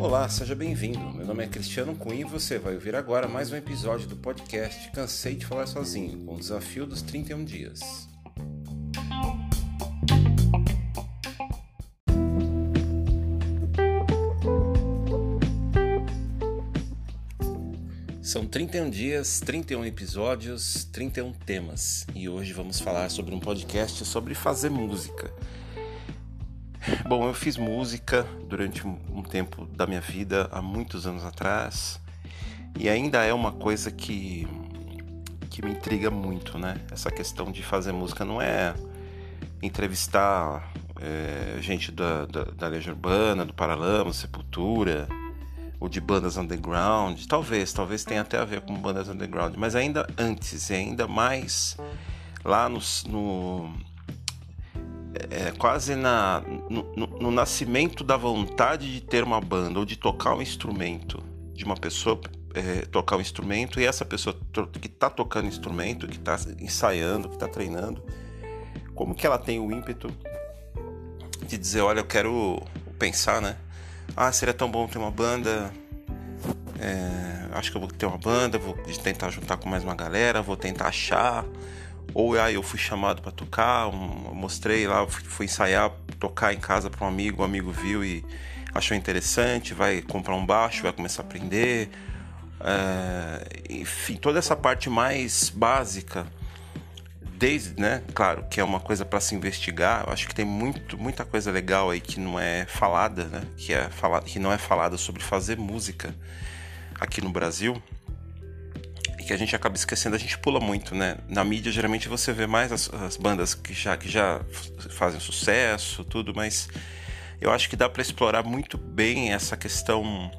Olá, seja bem-vindo. Meu nome é Cristiano Cunha e você vai ouvir agora mais um episódio do podcast Cansei de Falar Sozinho, com o desafio dos 31 dias. São 31 dias, 31 episódios, 31 temas e hoje vamos falar sobre um podcast sobre fazer música. Bom, eu fiz música durante um tempo da minha vida, há muitos anos atrás, e ainda é uma coisa que, que me intriga muito, né? Essa questão de fazer música não é entrevistar é, gente da, da, da Legião Urbana, do Paralama, Sepultura, ou de bandas underground. Talvez, talvez tenha até a ver com bandas underground, mas ainda antes, e ainda mais lá no, no é, quase na, no, no, no, nascimento da vontade de ter uma banda ou de tocar um instrumento, de uma pessoa é, tocar um instrumento e essa pessoa que está tocando instrumento, que está ensaiando, que está treinando, como que ela tem o ímpeto de dizer, olha, eu quero pensar, né? Ah, seria tão bom ter uma banda. É, acho que eu vou ter uma banda, vou tentar juntar com mais uma galera, vou tentar achar ou aí eu fui chamado para tocar, um, mostrei lá, fui, fui, ensaiar, tocar em casa para um amigo, o amigo viu e achou interessante, vai comprar um baixo, vai começar a aprender. É, enfim, toda essa parte mais básica, desde, né, claro, que é uma coisa para se investigar. Eu acho que tem muito, muita coisa legal aí que não é falada, né, que é falada, que não é falada sobre fazer música aqui no Brasil que a gente acaba esquecendo, a gente pula muito, né? Na mídia, geralmente você vê mais as, as bandas que já, que já fazem sucesso, tudo, mas eu acho que dá para explorar muito bem essa questão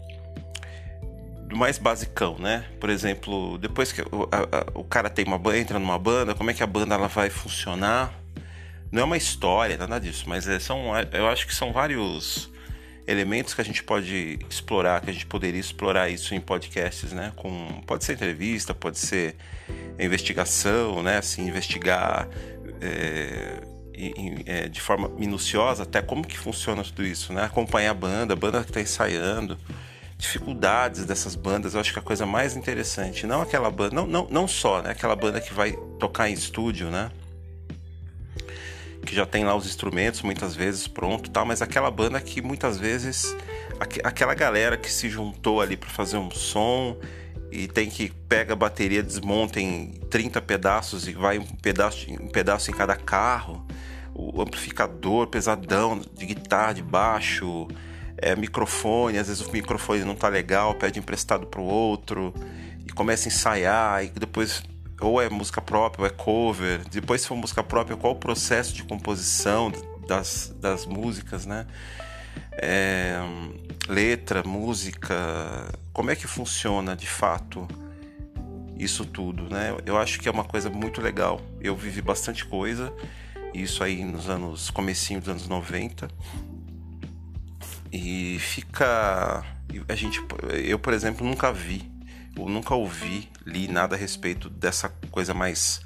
do mais basicão, né? Por exemplo, depois que o, a, a, o cara tem uma entra numa banda, como é que a banda ela vai funcionar? Não é uma história, nada disso, mas é, são, eu acho que são vários elementos que a gente pode explorar, que a gente poderia explorar isso em podcasts, né? Com, pode ser entrevista, pode ser investigação, né? Assim, investigar é, é, de forma minuciosa até como que funciona tudo isso, né? Acompanhar a banda, a banda que está ensaiando, dificuldades dessas bandas, eu acho que a coisa mais interessante, não aquela banda, não, não, não só, né? Aquela banda que vai tocar em estúdio, né? Que já tem lá os instrumentos muitas vezes pronto, tal, mas aquela banda que muitas vezes aqu aquela galera que se juntou ali para fazer um som e tem que pega a bateria, desmonta em 30 pedaços e vai um pedaço, um pedaço em cada carro, o amplificador pesadão de guitarra, de baixo, é, microfone, às vezes o microfone não tá legal, pede emprestado pro outro e começa a ensaiar e depois ou é música própria ou é cover. Depois, se for música própria, qual o processo de composição das, das músicas, né? É, letra, música, como é que funciona de fato isso tudo, né? Eu acho que é uma coisa muito legal. Eu vivi bastante coisa, isso aí nos anos comecinho dos anos 90. E fica a gente eu, por exemplo, nunca vi eu nunca ouvi, li nada a respeito dessa coisa mais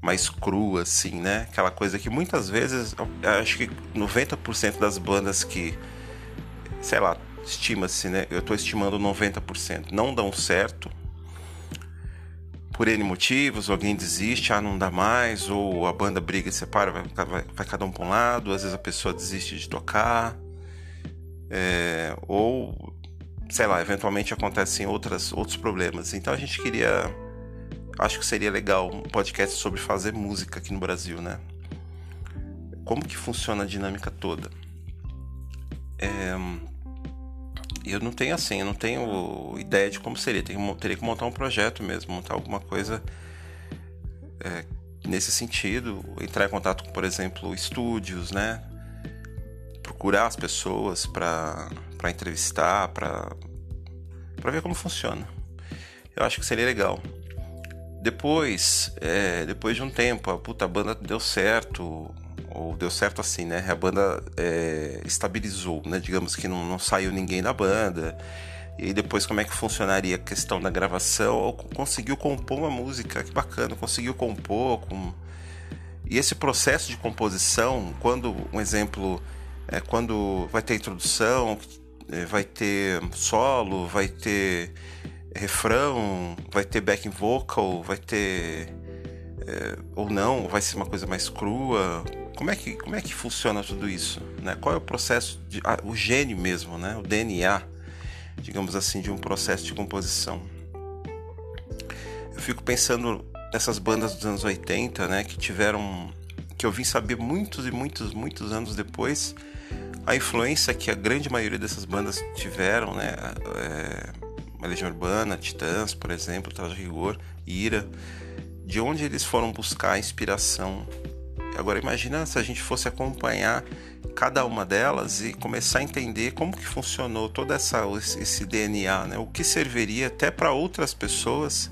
mais crua assim, né? Aquela coisa que muitas vezes, acho que 90% das bandas que sei lá, estima-se, né? Eu estou estimando 90%, não dão certo. Por N motivos, alguém desiste, ah, não dá mais, ou a banda briga e separa, vai, vai, vai cada um para um lado, às vezes a pessoa desiste de tocar, é, ou sei lá, eventualmente acontecem outras, outros problemas. Então a gente queria. Acho que seria legal um podcast sobre fazer música aqui no Brasil, né? Como que funciona a dinâmica toda? É, eu não tenho assim, eu não tenho ideia de como seria. Tenho, teria que montar um projeto mesmo, montar alguma coisa é, nesse sentido. Entrar em contato com, por exemplo, estúdios, né? Procurar as pessoas para entrevistar, para para ver como funciona. Eu acho que seria legal. Depois, é, depois de um tempo, a puta a banda deu certo, ou deu certo assim, né? A banda é, estabilizou, né? Digamos que não, não saiu ninguém da banda. E depois como é que funcionaria a questão da gravação? Conseguiu compor uma música, que bacana, conseguiu compor. Com... E esse processo de composição, quando um exemplo é, quando vai ter introdução, vai ter solo, vai ter refrão, vai ter backing vocal, vai ter é, ou não, vai ser uma coisa mais crua. Como é que como é que funciona tudo isso? Né? Qual é o processo, de, ah, o gene mesmo, né? O DNA, digamos assim, de um processo de composição? Eu fico pensando nessas bandas dos anos 80, né? Que tiveram, que eu vim saber muitos e muitos muitos anos depois a influência que a grande maioria dessas bandas tiveram, né? É, Legião Urbana, Titãs, por exemplo, Traje Rigor, Ira, de onde eles foram buscar inspiração. Agora imagina se a gente fosse acompanhar cada uma delas e começar a entender como que funcionou todo essa, esse DNA, né? o que serviria até para outras pessoas.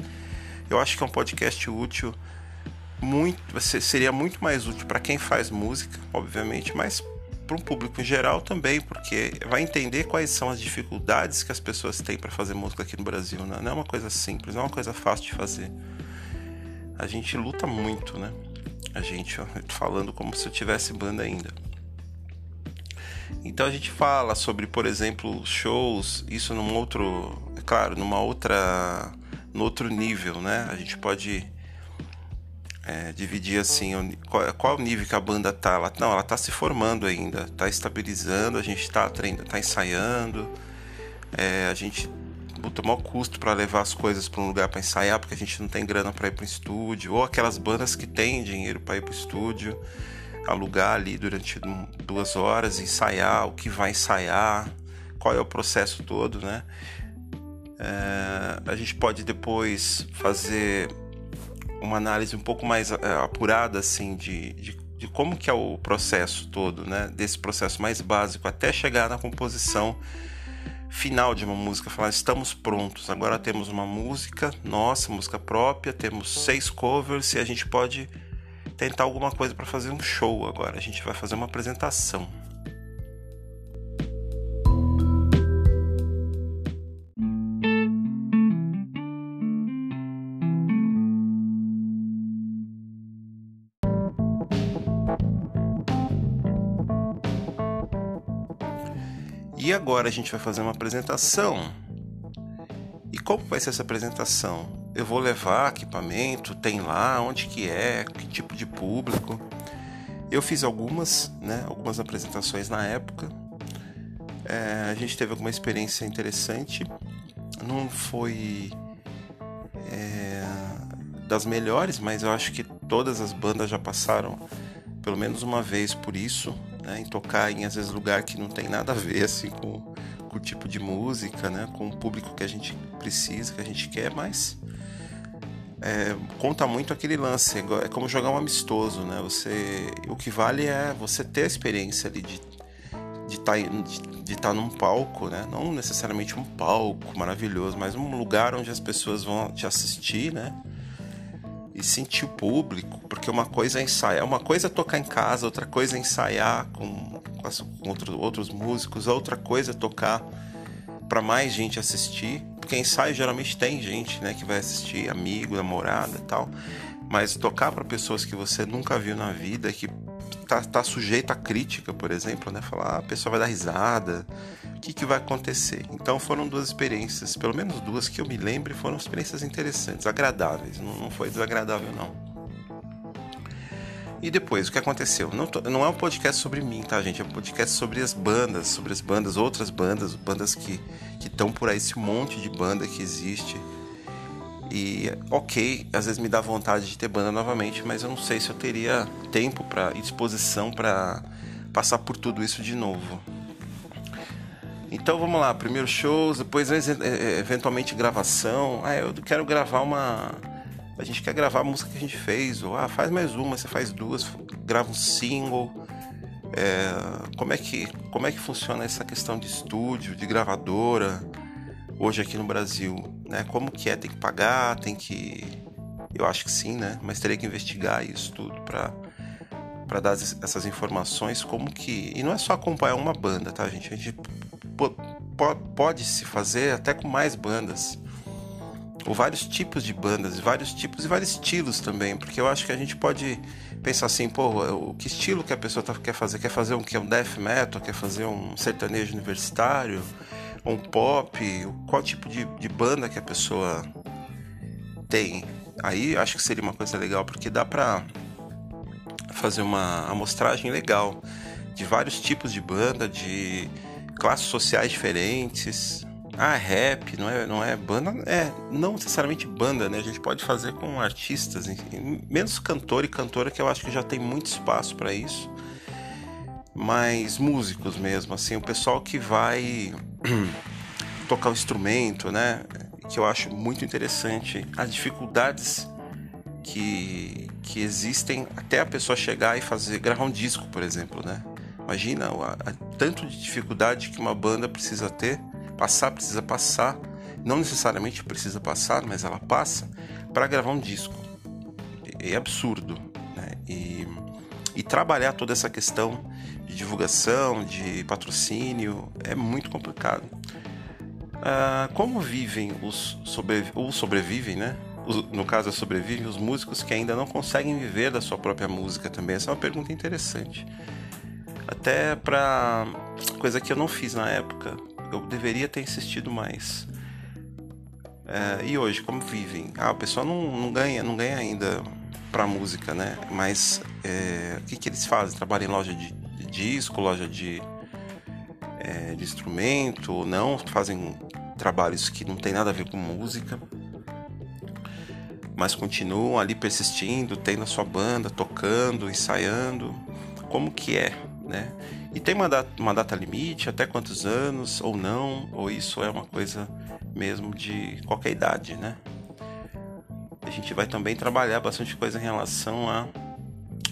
Eu acho que é um podcast útil, muito, seria muito mais útil para quem faz música, obviamente, mas para um público em geral também, porque vai entender quais são as dificuldades que as pessoas têm para fazer música aqui no Brasil. Né? Não é uma coisa simples, não é uma coisa fácil de fazer. A gente luta muito, né? A gente, falando como se eu tivesse banda ainda. Então a gente fala sobre, por exemplo, shows, isso num outro, é claro, numa outra, no outro nível, né? A gente pode é, dividir assim, qual, qual nível que a banda tá? Ela, não, ela tá se formando ainda, tá estabilizando, a gente tá, treinando, tá ensaiando, é, a gente botou maior custo para levar as coisas para um lugar para ensaiar, porque a gente não tem grana para ir para o estúdio, ou aquelas bandas que têm dinheiro para ir para o estúdio, alugar ali durante duas horas, ensaiar o que vai ensaiar, qual é o processo todo, né? É, a gente pode depois fazer uma análise um pouco mais uh, apurada assim de, de, de, como que é o processo todo, né? Desse processo mais básico até chegar na composição final de uma música, falar estamos prontos, agora temos uma música nossa, música própria, temos seis covers e a gente pode tentar alguma coisa para fazer um show agora. A gente vai fazer uma apresentação. E agora a gente vai fazer uma apresentação. E como vai ser essa apresentação? Eu vou levar equipamento, tem lá, onde que é, que tipo de público. Eu fiz algumas, né, algumas apresentações na época. É, a gente teve alguma experiência interessante. Não foi é, das melhores, mas eu acho que todas as bandas já passaram pelo menos uma vez por isso né, em tocar em às vezes lugar que não tem nada a ver assim com, com o tipo de música, né, com o público que a gente precisa, que a gente quer, mas é, conta muito aquele lance, é como jogar um amistoso, né? Você, o que vale é você ter a experiência ali de de tá, estar tá num palco, né? Não necessariamente um palco maravilhoso, mas um lugar onde as pessoas vão te assistir, né? E sentir o público, porque uma coisa é ensaiar, uma coisa é tocar em casa, outra coisa é ensaiar com, com, outros músicos, outra coisa é tocar para mais gente assistir, porque ensaio geralmente tem gente, né, que vai assistir, amigo, namorada, tal, mas tocar para pessoas que você nunca viu na vida, que tá, tá sujeito a crítica, por exemplo, né, falar, ah, a pessoa vai dar risada, que, que vai acontecer. Então foram duas experiências, pelo menos duas que eu me lembro, foram experiências interessantes, agradáveis, não, não foi desagradável não. E depois, o que aconteceu? Não, tô, não é um podcast sobre mim, tá, gente? É um podcast sobre as bandas, sobre as bandas, outras bandas, bandas que estão por aí, esse monte de banda que existe. E, ok, às vezes me dá vontade de ter banda novamente, mas eu não sei se eu teria tempo para disposição para passar por tudo isso de novo. Então vamos lá, primeiro shows, depois é, é, eventualmente gravação. Ah, eu quero gravar uma. A gente quer gravar a música que a gente fez, ou ah, faz mais uma, você faz duas, grava um single. É, como, é que, como é que funciona essa questão de estúdio, de gravadora, hoje aqui no Brasil? Né? Como que é? Tem que pagar, tem que. Eu acho que sim, né? Mas teria que investigar isso tudo para para dar essas informações como que e não é só acompanhar uma banda tá gente a gente pode se fazer até com mais bandas. ou vários tipos de bandas, vários tipos e vários estilos também, porque eu acho que a gente pode pensar assim, pô, o que estilo que a pessoa tá, quer fazer? Quer fazer um que é um death metal, quer fazer um sertanejo universitário, um pop, qual tipo de, de banda que a pessoa tem? Aí acho que seria uma coisa legal, porque dá pra fazer uma amostragem legal de vários tipos de banda, de classes sociais diferentes, ah, rap, não é, não é banda, é não necessariamente banda, né? A gente pode fazer com artistas, menos cantor e cantora que eu acho que já tem muito espaço para isso. Mas músicos mesmo, assim, o pessoal que vai tocar o instrumento, né? Que eu acho muito interessante as dificuldades que, que existem até a pessoa chegar e fazer gravar um disco, por exemplo, né? Imagina a, tanto de dificuldade que uma banda precisa ter Passar precisa passar, não necessariamente precisa passar, mas ela passa para gravar um disco. É absurdo, né? E, e trabalhar toda essa questão de divulgação, de patrocínio, é muito complicado. Ah, como vivem os sobre, ou sobrevivem, né? no caso, sobrevivem os músicos que ainda não conseguem viver da sua própria música também? Essa é uma pergunta interessante. Até para coisa que eu não fiz na época, eu deveria ter insistido mais. É, e hoje, como vivem? Ah, o pessoal não, não ganha, não ganha ainda pra música, né? Mas é, o que, que eles fazem? Trabalham em loja de, de disco, loja de, é, de instrumento, não? Fazem trabalhos que não tem nada a ver com música, mas continuam ali persistindo, tendo a sua banda, tocando, ensaiando. Como que é, né? E tem uma data, uma data limite, até quantos anos, ou não, ou isso é uma coisa mesmo de qualquer idade, né? A gente vai também trabalhar bastante coisa em relação a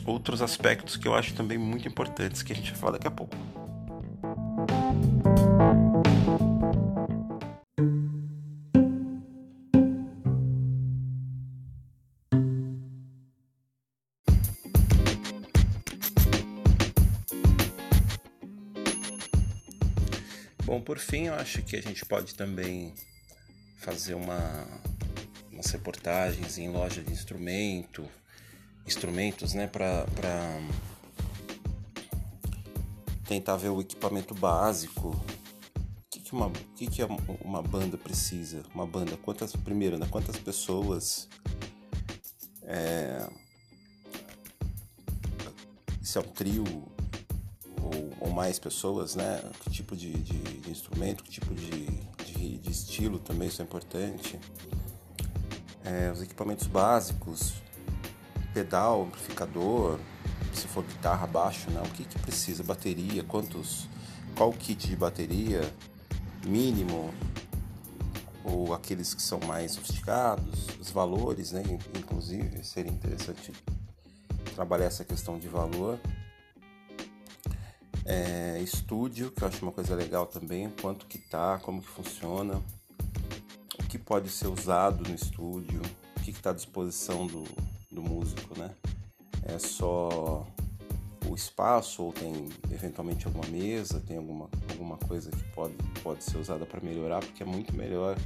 outros aspectos que eu acho também muito importantes, que a gente vai falar daqui a pouco. Por fim, eu acho que a gente pode também fazer uma, umas reportagens em loja de instrumento, instrumentos, né, para tentar ver o equipamento básico. O que, que, uma, que, que uma banda precisa? Uma banda, quantas, primeiro, né, quantas pessoas? É, se é um trio ou, ou mais pessoas, né? Que tipo de, de, de instrumento, que tipo de, de, de, estilo também isso é importante. É, os equipamentos básicos, pedal, amplificador, se for guitarra, baixo, né? O que, que precisa? Bateria, quantos, qual kit de bateria mínimo ou aqueles que são mais sofisticados, os valores, né? Inclusive seria interessante trabalhar essa questão de valor é, estúdio, que eu acho uma coisa legal também, quanto que tá, como que funciona, o que pode ser usado no estúdio, o que está à disposição do, do músico, né? É só o espaço ou tem eventualmente alguma mesa, tem alguma, alguma coisa que pode, pode ser usada para melhorar, porque é muito melhor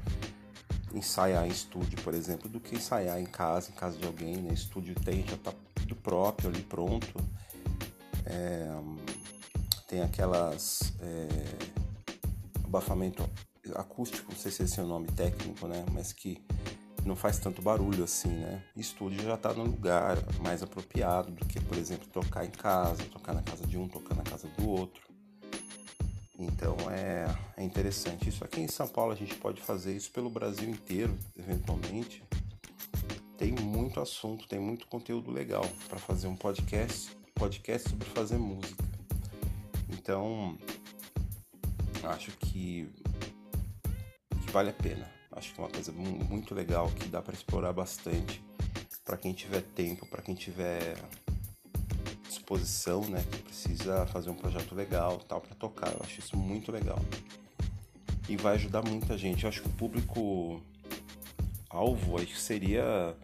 ensaiar em estúdio, por exemplo, do que ensaiar em casa, em casa de alguém, né? Estúdio tem, já tá tudo próprio ali, pronto. É, tem aquelas é, abafamento acústico, não sei se esse é o nome técnico, né? Mas que não faz tanto barulho assim, né? Estúdio já está no lugar mais apropriado do que, por exemplo, tocar em casa, tocar na casa de um, tocar na casa do outro. Então é, é interessante. Isso aqui em São Paulo a gente pode fazer isso pelo Brasil inteiro, eventualmente. Tem muito assunto, tem muito conteúdo legal para fazer um podcast, podcast sobre fazer música. Então, acho que, que vale a pena. Acho que é uma coisa muito legal que dá para explorar bastante para quem tiver tempo, para quem tiver disposição, né, que precisa fazer um projeto legal, tal para tocar. Eu acho isso muito legal. E vai ajudar muita gente. Eu acho que o público alvo acho que seria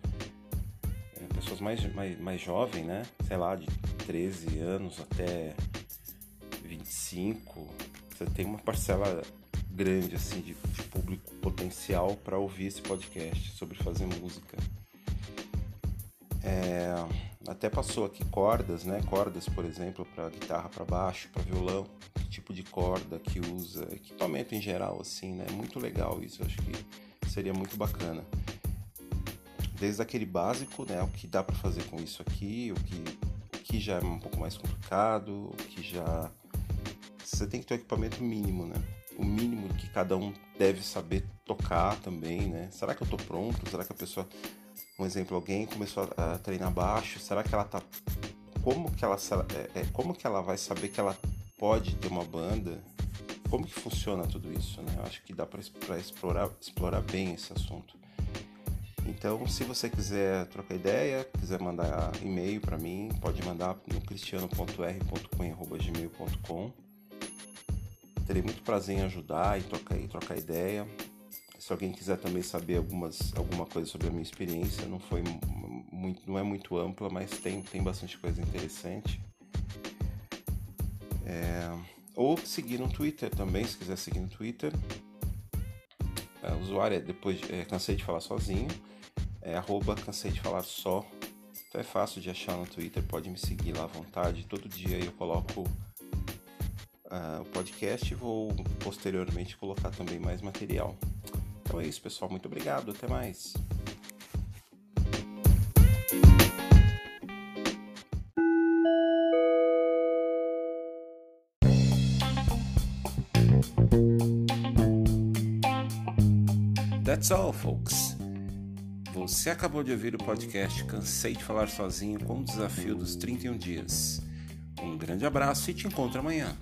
é, pessoas mais, mais, mais jovens, né? Sei lá, de 13 anos até 25, você tem uma parcela grande assim de, de público potencial para ouvir esse podcast sobre fazer música. É, até passou aqui cordas, né? Cordas, por exemplo, para guitarra, para baixo, para violão, que tipo de corda que usa, equipamento em geral, assim, né? Muito legal isso, acho que seria muito bacana. Desde aquele básico, né? O que dá para fazer com isso aqui, o que, o que já é um pouco mais complicado, o que já. Você tem que ter o equipamento mínimo, né? O mínimo que cada um deve saber tocar também, né? Será que eu tô pronto? Será que a pessoa um exemplo, alguém começou a, treinar baixo, será que ela tá como que ela é, é, como que ela vai saber que ela pode ter uma banda? Como que funciona tudo isso, né? Eu acho que dá para explorar explorar bem esse assunto. Então, se você quiser trocar ideia, quiser mandar e-mail para mim, pode mandar no cristiano.r.cunha.gmail.com. Terei muito prazer em ajudar e trocar, e trocar ideia se alguém quiser também saber algumas, alguma coisa sobre a minha experiência, não foi muito, não é muito ampla, mas tem, tem bastante coisa interessante. É, ou seguir no Twitter também, se quiser seguir no Twitter. É, o usuário é depois é, cansei de falar sozinho, é arroba cansei de falar só. Então é fácil de achar no Twitter, pode me seguir lá à vontade. Todo dia eu coloco o podcast e vou posteriormente colocar também mais material. Então é isso, pessoal. Muito obrigado. Até mais. That's all, folks. Você acabou de ouvir o podcast Cansei de Falar Sozinho com o desafio dos 31 dias. Um grande abraço e te encontro amanhã.